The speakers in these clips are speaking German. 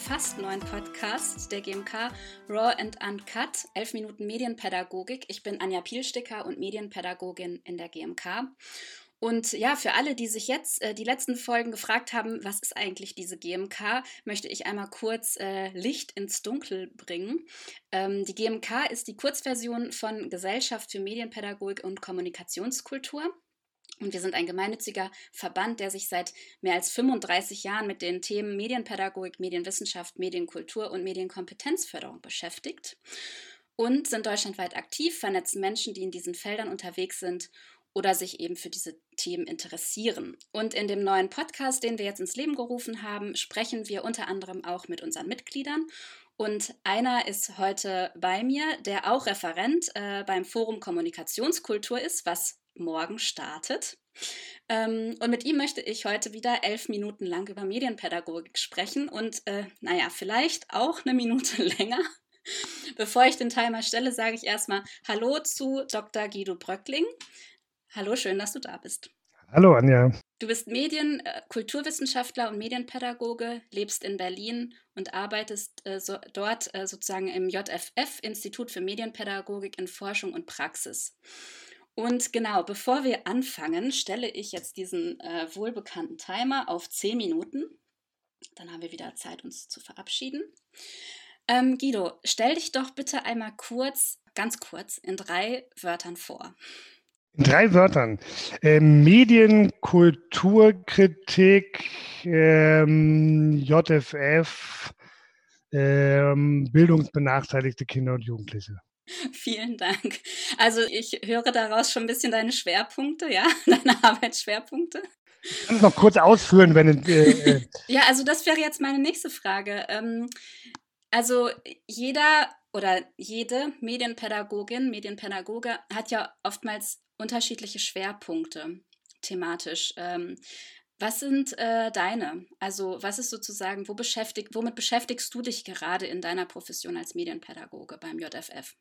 Fast neuen Podcast der GMK Raw and Uncut, 11 Minuten Medienpädagogik. Ich bin Anja Pielsticker und Medienpädagogin in der GMK. Und ja, für alle, die sich jetzt äh, die letzten Folgen gefragt haben, was ist eigentlich diese GMK, möchte ich einmal kurz äh, Licht ins Dunkel bringen. Ähm, die GMK ist die Kurzversion von Gesellschaft für Medienpädagogik und Kommunikationskultur. Und wir sind ein gemeinnütziger Verband, der sich seit mehr als 35 Jahren mit den Themen Medienpädagogik, Medienwissenschaft, Medienkultur und Medienkompetenzförderung beschäftigt und sind deutschlandweit aktiv, vernetzen Menschen, die in diesen Feldern unterwegs sind oder sich eben für diese Themen interessieren. Und in dem neuen Podcast, den wir jetzt ins Leben gerufen haben, sprechen wir unter anderem auch mit unseren Mitgliedern. Und einer ist heute bei mir, der auch Referent äh, beim Forum Kommunikationskultur ist, was morgen startet. Ähm, und mit ihm möchte ich heute wieder elf Minuten lang über Medienpädagogik sprechen und, äh, naja, vielleicht auch eine Minute länger. Bevor ich den Timer stelle, sage ich erstmal Hallo zu Dr. Guido Bröckling. Hallo, schön, dass du da bist. Hallo, Anja. Du bist Medien-, äh, Kulturwissenschaftler und Medienpädagoge, lebst in Berlin und arbeitest äh, so, dort äh, sozusagen im JFF, Institut für Medienpädagogik in Forschung und Praxis. Und genau, bevor wir anfangen, stelle ich jetzt diesen äh, wohlbekannten Timer auf 10 Minuten. Dann haben wir wieder Zeit, uns zu verabschieden. Ähm, Guido, stell dich doch bitte einmal kurz, ganz kurz, in drei Wörtern vor. In drei Wörtern. Ähm, Medien, Kulturkritik, ähm, JFF, ähm, bildungsbenachteiligte Kinder und Jugendliche. Vielen Dank. Also ich höre daraus schon ein bisschen deine Schwerpunkte, ja, deine Arbeitsschwerpunkte. Ich kann es noch kurz ausführen, wenn. Äh, äh ja, also das wäre jetzt meine nächste Frage. Ähm, also jeder oder jede Medienpädagogin, Medienpädagoge hat ja oftmals unterschiedliche Schwerpunkte thematisch. Ähm, was sind äh, deine? Also was ist sozusagen, wo beschäftigt, womit beschäftigst du dich gerade in deiner Profession als Medienpädagoge beim JFF?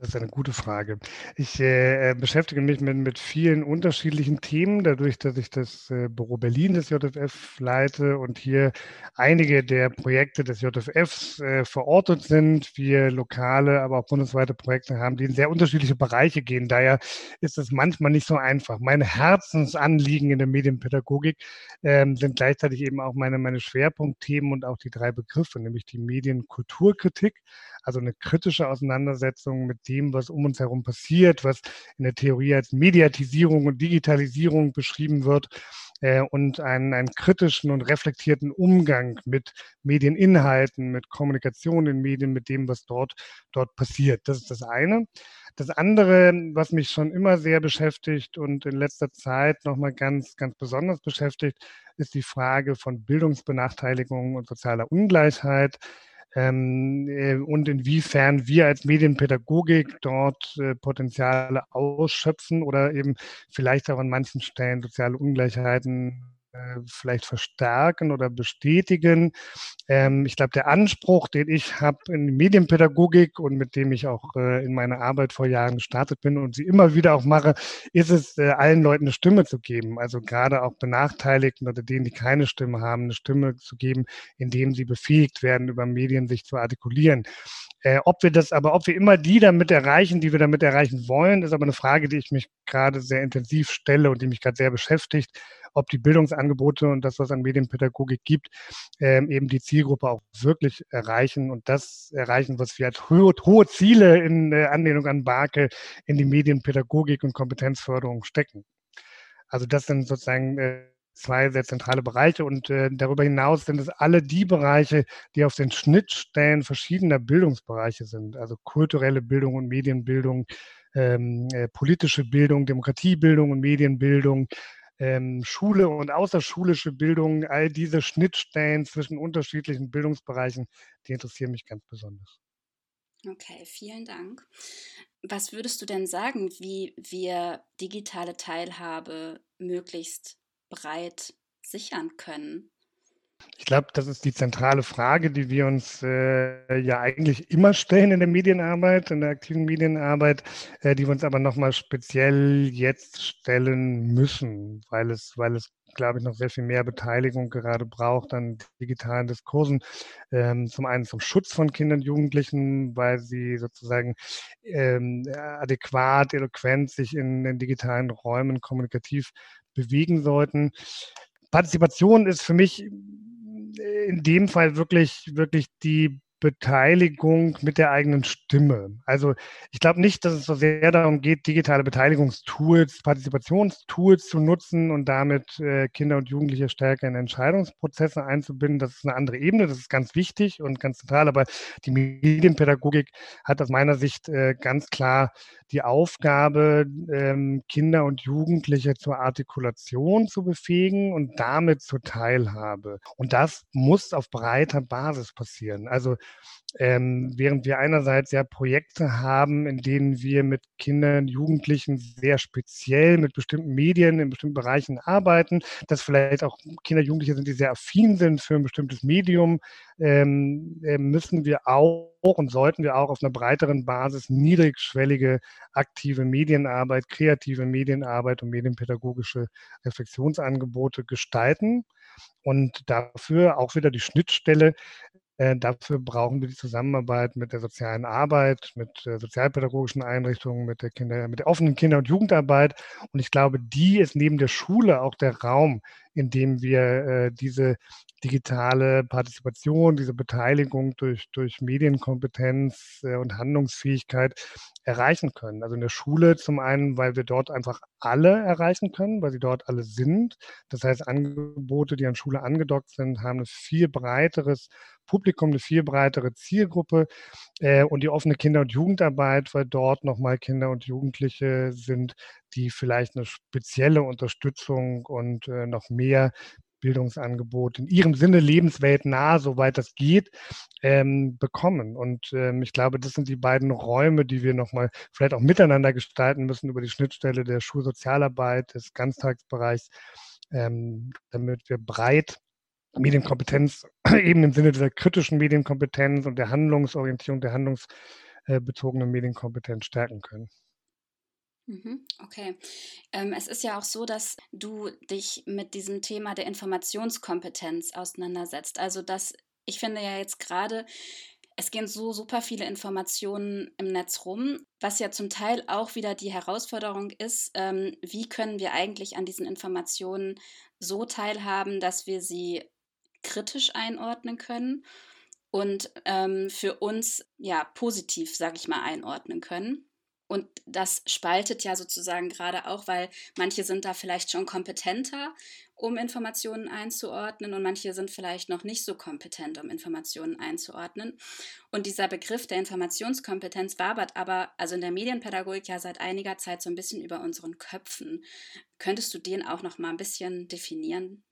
Das ist eine gute Frage. Ich äh, beschäftige mich mit, mit vielen unterschiedlichen Themen, dadurch, dass ich das äh, Büro Berlin des JFF leite und hier einige der Projekte des JFFs äh, verortet sind. Wir lokale, aber auch bundesweite Projekte haben, die in sehr unterschiedliche Bereiche gehen. Daher ist es manchmal nicht so einfach. Meine Herzensanliegen in der Medienpädagogik ähm, sind gleichzeitig eben auch meine, meine Schwerpunktthemen und auch die drei Begriffe, nämlich die Medienkulturkritik, also eine kritische Auseinandersetzung mit dem, was um uns herum passiert, was in der Theorie als Mediatisierung und Digitalisierung beschrieben wird äh, und einen, einen kritischen und reflektierten Umgang mit Medieninhalten, mit Kommunikation in Medien, mit dem, was dort, dort passiert. Das ist das eine. Das andere, was mich schon immer sehr beschäftigt und in letzter Zeit nochmal ganz, ganz besonders beschäftigt, ist die Frage von Bildungsbenachteiligung und sozialer Ungleichheit ähm, äh, und inwiefern wir als Medienpädagogik dort äh, Potenziale ausschöpfen oder eben vielleicht auch an manchen Stellen soziale Ungleichheiten vielleicht verstärken oder bestätigen. Ähm, ich glaube, der Anspruch, den ich habe in Medienpädagogik und mit dem ich auch äh, in meiner Arbeit vor Jahren gestartet bin und sie immer wieder auch mache, ist es, äh, allen Leuten eine Stimme zu geben. Also gerade auch Benachteiligten oder denen, die keine Stimme haben, eine Stimme zu geben, indem sie befähigt werden, über Medien sich zu artikulieren. Äh, ob wir das aber, ob wir immer die damit erreichen, die wir damit erreichen wollen, ist aber eine Frage, die ich mich gerade sehr intensiv stelle und die mich gerade sehr beschäftigt ob die Bildungsangebote und das, was an Medienpädagogik gibt, ähm, eben die Zielgruppe auch wirklich erreichen und das erreichen, was wir als hohe, hohe Ziele in äh, Anlehnung an Barke in die Medienpädagogik und Kompetenzförderung stecken. Also das sind sozusagen äh, zwei sehr zentrale Bereiche und äh, darüber hinaus sind es alle die Bereiche, die auf den Schnittstellen verschiedener Bildungsbereiche sind, also kulturelle Bildung und Medienbildung, ähm, äh, politische Bildung, Demokratiebildung und Medienbildung, ähm, Schule und außerschulische Bildung, all diese Schnittstellen zwischen unterschiedlichen Bildungsbereichen, die interessieren mich ganz besonders. Okay, vielen Dank. Was würdest du denn sagen, wie wir digitale Teilhabe möglichst breit sichern können? Ich glaube, das ist die zentrale Frage, die wir uns äh, ja eigentlich immer stellen in der Medienarbeit, in der aktiven Medienarbeit, äh, die wir uns aber nochmal speziell jetzt stellen müssen, weil es, weil es, glaube ich, noch sehr viel mehr Beteiligung gerade braucht an digitalen Diskursen. Ähm, zum einen zum Schutz von Kindern und Jugendlichen, weil sie sozusagen ähm, adäquat, eloquent sich in den digitalen Räumen kommunikativ bewegen sollten. Partizipation ist für mich in dem Fall wirklich, wirklich die Beteiligung mit der eigenen Stimme. Also ich glaube nicht, dass es so sehr darum geht, digitale Beteiligungstools, Partizipationstools zu nutzen und damit äh, Kinder und Jugendliche stärker in Entscheidungsprozesse einzubinden. Das ist eine andere Ebene, das ist ganz wichtig und ganz zentral. Aber die Medienpädagogik hat aus meiner Sicht äh, ganz klar die Aufgabe, ähm, Kinder und Jugendliche zur Artikulation zu befähigen und damit zur Teilhabe. Und das muss auf breiter Basis passieren. Also ähm, während wir einerseits ja Projekte haben, in denen wir mit Kindern, Jugendlichen sehr speziell mit bestimmten Medien in bestimmten Bereichen arbeiten, dass vielleicht auch Kinder, Jugendliche sind, die sehr affin sind für ein bestimmtes Medium, ähm, äh, müssen wir auch und sollten wir auch auf einer breiteren Basis niedrigschwellige aktive Medienarbeit, kreative Medienarbeit und medienpädagogische Reflexionsangebote gestalten und dafür auch wieder die Schnittstelle äh, dafür brauchen wir die Zusammenarbeit mit der sozialen Arbeit, mit äh, sozialpädagogischen Einrichtungen, mit der, Kinder, mit der offenen Kinder- und Jugendarbeit. Und ich glaube, die ist neben der Schule auch der Raum, in dem wir äh, diese digitale Partizipation, diese Beteiligung durch, durch Medienkompetenz äh, und Handlungsfähigkeit erreichen können. Also in der Schule zum einen, weil wir dort einfach alle erreichen können, weil sie dort alle sind. Das heißt, Angebote, die an Schule angedockt sind, haben ein viel breiteres Publikum, eine viel breitere Zielgruppe äh, und die offene Kinder- und Jugendarbeit, weil dort nochmal Kinder und Jugendliche sind, die vielleicht eine spezielle Unterstützung und äh, noch mehr Bildungsangebot in ihrem Sinne lebensweltnah, soweit das geht, ähm, bekommen. Und ähm, ich glaube, das sind die beiden Räume, die wir nochmal vielleicht auch miteinander gestalten müssen über die Schnittstelle der Schulsozialarbeit, des Ganztagsbereichs, ähm, damit wir breit Medienkompetenz eben im Sinne dieser kritischen Medienkompetenz und der Handlungsorientierung, der handlungsbezogenen Medienkompetenz stärken können. Mhm, okay. Ähm, es ist ja auch so, dass du dich mit diesem Thema der Informationskompetenz auseinandersetzt. Also, dass ich finde ja jetzt gerade, es gehen so super viele Informationen im Netz rum, was ja zum Teil auch wieder die Herausforderung ist, ähm, wie können wir eigentlich an diesen Informationen so teilhaben, dass wir sie kritisch einordnen können und ähm, für uns ja positiv, sage ich mal, einordnen können. Und das spaltet ja sozusagen gerade auch, weil manche sind da vielleicht schon kompetenter, um Informationen einzuordnen und manche sind vielleicht noch nicht so kompetent, um Informationen einzuordnen. Und dieser Begriff der Informationskompetenz wabert aber, also in der Medienpädagogik ja seit einiger Zeit so ein bisschen über unseren Köpfen. Könntest du den auch noch mal ein bisschen definieren?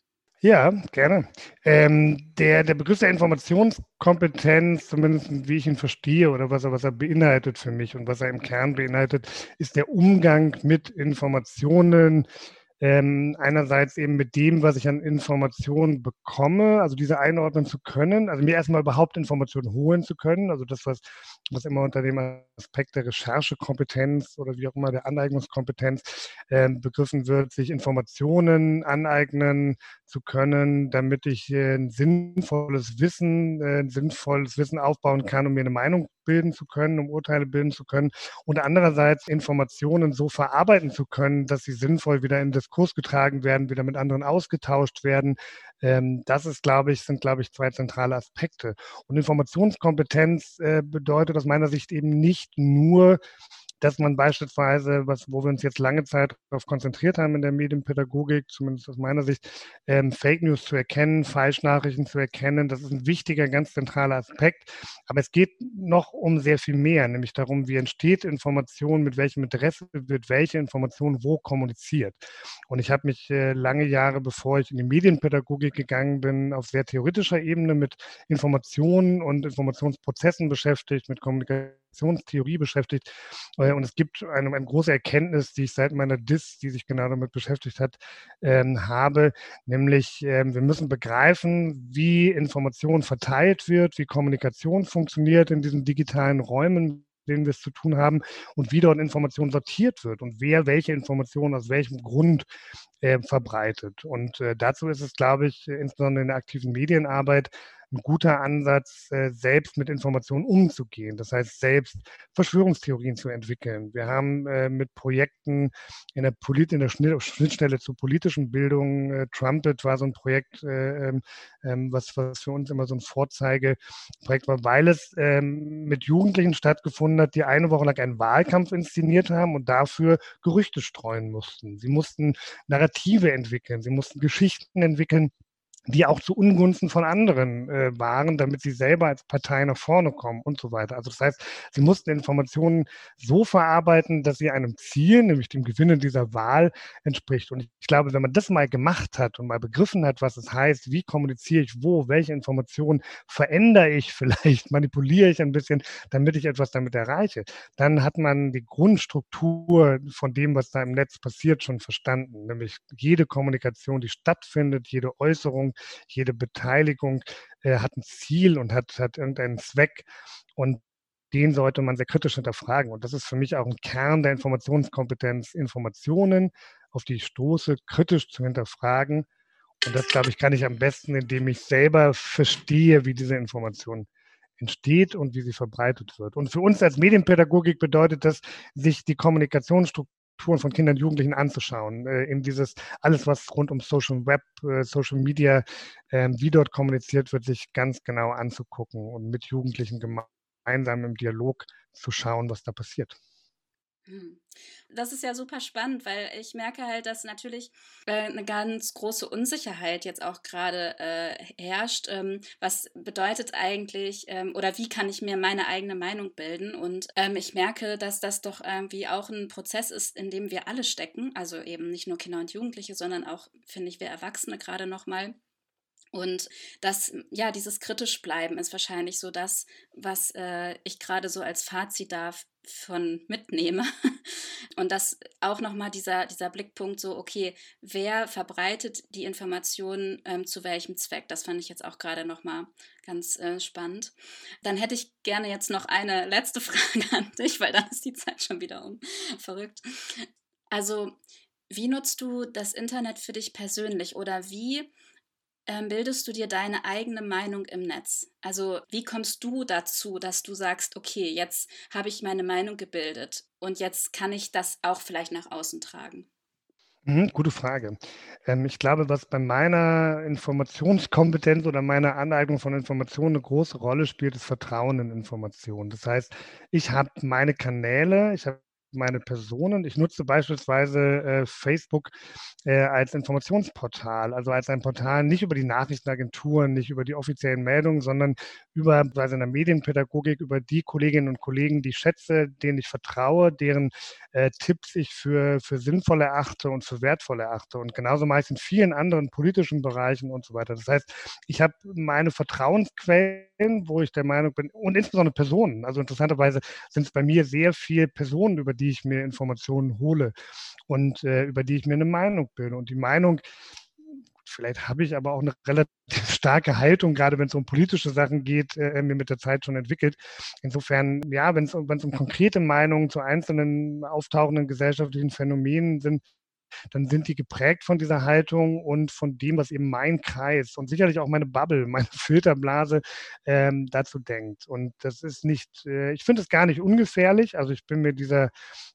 Ja, gerne. Ähm, der, der Begriff der Informationskompetenz, zumindest wie ich ihn verstehe oder was er, was er beinhaltet für mich und was er im Kern beinhaltet, ist der Umgang mit Informationen, ähm, einerseits eben mit dem, was ich an Informationen bekomme, also diese einordnen zu können, also mir erstmal überhaupt Informationen holen zu können, also das, was, was immer unter dem Aspekt der Recherchekompetenz oder wie auch immer der Aneignungskompetenz äh, begriffen wird, sich Informationen aneignen zu können, damit ich äh, ein sinnvolles Wissen, äh, ein sinnvolles Wissen aufbauen kann, um mir eine Meinung bilden zu können, um Urteile bilden zu können. Und andererseits Informationen so verarbeiten zu können, dass sie sinnvoll wieder in Diskurs getragen werden, wieder mit anderen ausgetauscht werden. Ähm, das ist, glaube ich, sind, glaube ich, zwei zentrale Aspekte. Und Informationskompetenz äh, bedeutet aus meiner Sicht eben nicht nur dass man beispielsweise, was, wo wir uns jetzt lange Zeit darauf konzentriert haben in der Medienpädagogik, zumindest aus meiner Sicht, ähm, Fake News zu erkennen, Falschnachrichten zu erkennen, das ist ein wichtiger, ganz zentraler Aspekt. Aber es geht noch um sehr viel mehr, nämlich darum, wie entsteht Information, mit welchem Interesse wird welche Information wo kommuniziert. Und ich habe mich äh, lange Jahre, bevor ich in die Medienpädagogik gegangen bin, auf sehr theoretischer Ebene mit Informationen und Informationsprozessen beschäftigt, mit Kommunikation Kommunikationstheorie beschäftigt. Äh, und es gibt eine, eine, große Erkenntnis, die ich seit meiner DIS, die sich genau damit beschäftigt hat, ähm, habe, nämlich ähm, wir müssen begreifen, wie Information verteilt wird, wie Kommunikation funktioniert in diesen digitalen Räumen, denen wir es zu tun haben und wie dort Information sortiert wird und wer welche Informationen aus welchem Grund äh, verbreitet. Und äh, dazu ist es, glaube ich, insbesondere in der aktiven Medienarbeit ein guter Ansatz, äh, selbst mit Informationen umzugehen. Das heißt, selbst Verschwörungstheorien zu entwickeln. Wir haben äh, mit Projekten in der, Polit in der Schnittstelle zur politischen Bildung, äh, Trumpet war so ein Projekt, ähm, ähm, was, was für uns immer so ein Vorzeigeprojekt war, weil es ähm, mit Jugendlichen stattgefunden hat, die eine Woche lang einen Wahlkampf inszeniert haben und dafür Gerüchte streuen mussten. Sie mussten Narrative entwickeln, sie mussten Geschichten entwickeln, die auch zu Ungunsten von anderen äh, waren, damit sie selber als Partei nach vorne kommen und so weiter. Also das heißt, sie mussten Informationen so verarbeiten, dass sie einem Ziel, nämlich dem Gewinnen dieser Wahl, entspricht. Und ich glaube, wenn man das mal gemacht hat und mal begriffen hat, was es heißt, wie kommuniziere ich wo, welche Informationen verändere ich vielleicht, manipuliere ich ein bisschen, damit ich etwas damit erreiche, dann hat man die Grundstruktur von dem, was da im Netz passiert, schon verstanden. Nämlich jede Kommunikation, die stattfindet, jede Äußerung, jede Beteiligung äh, hat ein Ziel und hat, hat irgendeinen Zweck. Und den sollte man sehr kritisch hinterfragen. Und das ist für mich auch ein Kern der Informationskompetenz, Informationen, auf die ich stoße, kritisch zu hinterfragen. Und das, glaube ich, kann ich am besten, indem ich selber verstehe, wie diese Information entsteht und wie sie verbreitet wird. Und für uns als Medienpädagogik bedeutet das, sich die Kommunikationsstruktur Strukturen von Kindern und Jugendlichen anzuschauen. Äh, in dieses alles, was rund um Social Web, äh, Social Media, äh, wie dort kommuniziert wird, sich ganz genau anzugucken und mit Jugendlichen gemeinsam im Dialog zu schauen, was da passiert. Hm. Das ist ja super spannend, weil ich merke halt, dass natürlich äh, eine ganz große Unsicherheit jetzt auch gerade äh, herrscht. Ähm, was bedeutet eigentlich ähm, oder wie kann ich mir meine eigene Meinung bilden? Und ähm, ich merke, dass das doch irgendwie auch ein Prozess ist, in dem wir alle stecken. Also eben nicht nur Kinder und Jugendliche, sondern auch, finde ich, wir Erwachsene gerade nochmal. Und das, ja, dieses kritisch bleiben ist wahrscheinlich so das, was äh, ich gerade so als Fazit darf von mitnehme. Und das auch nochmal dieser, dieser Blickpunkt so, okay, wer verbreitet die Informationen ähm, zu welchem Zweck? Das fand ich jetzt auch gerade nochmal ganz äh, spannend. Dann hätte ich gerne jetzt noch eine letzte Frage an dich, weil dann ist die Zeit schon wieder um. Verrückt. Also, wie nutzt du das Internet für dich persönlich oder wie ähm, bildest du dir deine eigene Meinung im Netz? Also wie kommst du dazu, dass du sagst, okay, jetzt habe ich meine Meinung gebildet und jetzt kann ich das auch vielleicht nach außen tragen? Mhm, gute Frage. Ähm, ich glaube, was bei meiner Informationskompetenz oder meiner Aneignung von Informationen eine große Rolle spielt, ist Vertrauen in Informationen. Das heißt, ich habe meine Kanäle, ich habe meine Personen. Ich nutze beispielsweise äh, Facebook äh, als Informationsportal, also als ein Portal nicht über die Nachrichtenagenturen, nicht über die offiziellen Meldungen, sondern über also in der Medienpädagogik, über die Kolleginnen und Kollegen, die ich schätze, denen ich vertraue, deren äh, Tipps ich für, für sinnvoll erachte und für wertvoll erachte. Und genauso meist in vielen anderen politischen Bereichen und so weiter. Das heißt, ich habe meine Vertrauensquellen, wo ich der Meinung bin, und insbesondere Personen. Also interessanterweise sind es bei mir sehr viele Personen, über die ich mir Informationen hole und äh, über die ich mir eine Meinung bilde. Und die Meinung, vielleicht habe ich aber auch eine relativ starke Haltung, gerade wenn es um politische Sachen geht, äh, mir mit der Zeit schon entwickelt. Insofern, ja, wenn es um konkrete Meinungen zu einzelnen auftauchenden gesellschaftlichen Phänomenen sind, dann sind die geprägt von dieser Haltung und von dem, was eben mein Kreis und sicherlich auch meine Bubble, meine Filterblase ähm, dazu denkt. Und das ist nicht, äh, ich finde es gar nicht ungefährlich. Also ich bin mir dieser,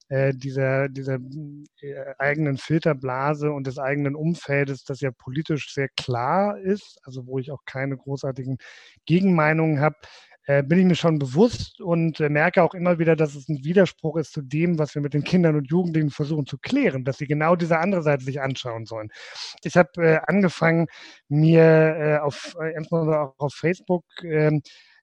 äh, dieser, dieser äh, eigenen Filterblase und des eigenen Umfeldes, das ja politisch sehr klar ist, also wo ich auch keine großartigen Gegenmeinungen habe, äh, bin ich mir schon bewusst und äh, merke auch immer wieder, dass es ein Widerspruch ist zu dem, was wir mit den Kindern und Jugendlichen versuchen zu klären, dass sie genau diese andere Seite sich anschauen sollen. Ich habe äh, angefangen, mir äh, auf, äh, insbesondere auch auf Facebook,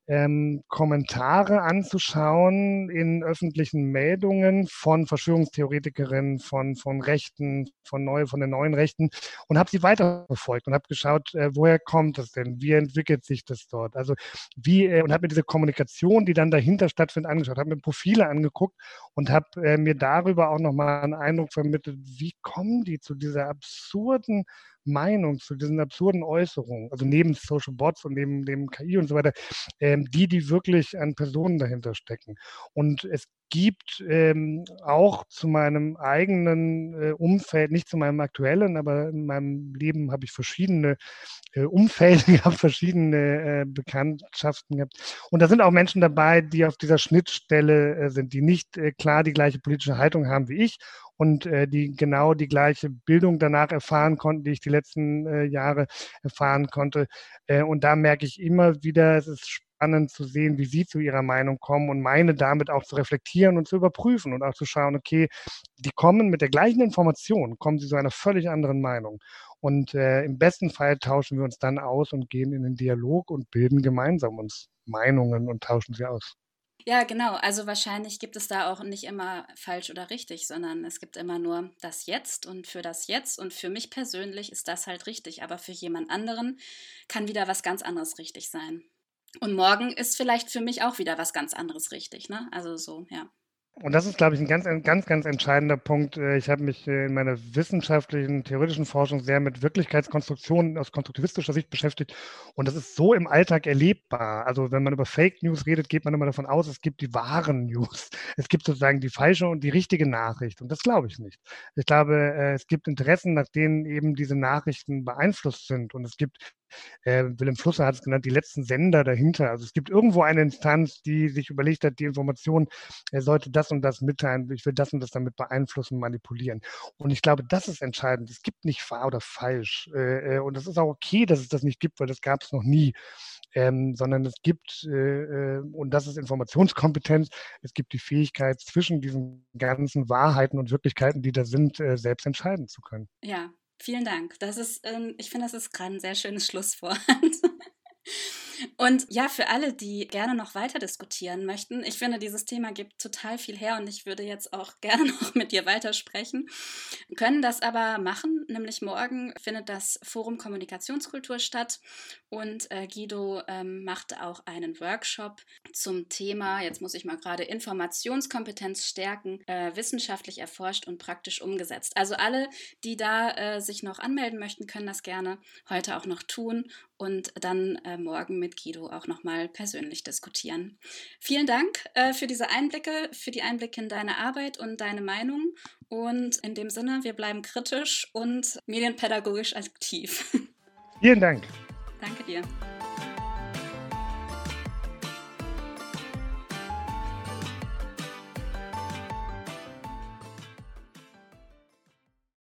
ähm, Kommentare anzuschauen in öffentlichen Meldungen von Verschwörungstheoretikerinnen, von, von Rechten, von, neu, von den neuen Rechten und habe sie weiterverfolgt und habe geschaut, äh, woher kommt das denn? Wie entwickelt sich das dort? Also wie, äh, und habe mir diese Kommunikation, die dann dahinter stattfindet, angeschaut, habe mir Profile angeguckt und habe äh, mir darüber auch nochmal einen Eindruck vermittelt, wie kommen die zu dieser absurden Meinung zu diesen absurden Äußerungen, also neben Social Bots und neben dem KI und so weiter, ähm, die, die wirklich an Personen dahinter stecken. Und es gibt ähm, auch zu meinem eigenen äh, Umfeld, nicht zu meinem aktuellen, aber in meinem Leben habe ich verschiedene äh, Umfelder gehabt, verschiedene äh, Bekanntschaften gehabt. Und da sind auch Menschen dabei, die auf dieser Schnittstelle äh, sind, die nicht äh, klar die gleiche politische Haltung haben wie ich und äh, die genau die gleiche Bildung danach erfahren konnten, die ich die letzten äh, Jahre erfahren konnte. Äh, und da merke ich immer wieder, es ist spannend zu sehen, wie sie zu ihrer Meinung kommen und meine damit auch zu reflektieren und zu überprüfen und auch zu schauen, okay, die kommen mit der gleichen Information, kommen sie zu einer völlig anderen Meinung. Und äh, im besten Fall tauschen wir uns dann aus und gehen in den Dialog und bilden gemeinsam uns Meinungen und tauschen sie aus. Ja, genau. Also wahrscheinlich gibt es da auch nicht immer falsch oder richtig, sondern es gibt immer nur das Jetzt und für das Jetzt. Und für mich persönlich ist das halt richtig, aber für jemand anderen kann wieder was ganz anderes richtig sein. Und morgen ist vielleicht für mich auch wieder was ganz anderes richtig, ne? Also so, ja. Und das ist, glaube ich, ein ganz, ganz, ganz entscheidender Punkt. Äh, ich habe mich äh, in meiner wissenschaftlichen, theoretischen Forschung sehr mit Wirklichkeitskonstruktionen aus konstruktivistischer Sicht beschäftigt. Und das ist so im Alltag erlebbar. Also wenn man über Fake News redet, geht man immer davon aus, es gibt die wahren News. Es gibt sozusagen die falsche und die richtige Nachricht. Und das glaube ich nicht. Ich glaube, äh, es gibt Interessen, nach denen eben diese Nachrichten beeinflusst sind. Und es gibt äh, Willem Flusser hat es genannt, die letzten Sender dahinter. Also es gibt irgendwo eine Instanz, die sich überlegt hat, die Information, er sollte das und das mitteilen, ich will das und das damit beeinflussen, manipulieren. Und ich glaube, das ist entscheidend. Es gibt nicht wahr oder falsch. Äh, äh und es ist auch okay, dass es das nicht gibt, weil das gab es noch nie. Ähm, sondern es gibt, äh, äh, und das ist Informationskompetenz, es gibt die Fähigkeit, zwischen diesen ganzen Wahrheiten und Wirklichkeiten, die da sind, äh, selbst entscheiden zu können. Ja, Vielen Dank. Das ist, ähm, ich finde, das ist gerade ein sehr schönes Schlusswort. Und ja, für alle, die gerne noch weiter diskutieren möchten, ich finde, dieses Thema gibt total viel her und ich würde jetzt auch gerne noch mit dir weitersprechen, können das aber machen, nämlich morgen findet das Forum Kommunikationskultur statt und äh, Guido ähm, macht auch einen Workshop zum Thema, jetzt muss ich mal gerade, Informationskompetenz stärken, äh, wissenschaftlich erforscht und praktisch umgesetzt. Also alle, die da äh, sich noch anmelden möchten, können das gerne heute auch noch tun und dann äh, morgen mit Guido auch nochmal persönlich diskutieren. Vielen Dank äh, für diese Einblicke, für die Einblicke in deine Arbeit und deine Meinung. Und in dem Sinne, wir bleiben kritisch und medienpädagogisch aktiv. Vielen Dank. Danke dir.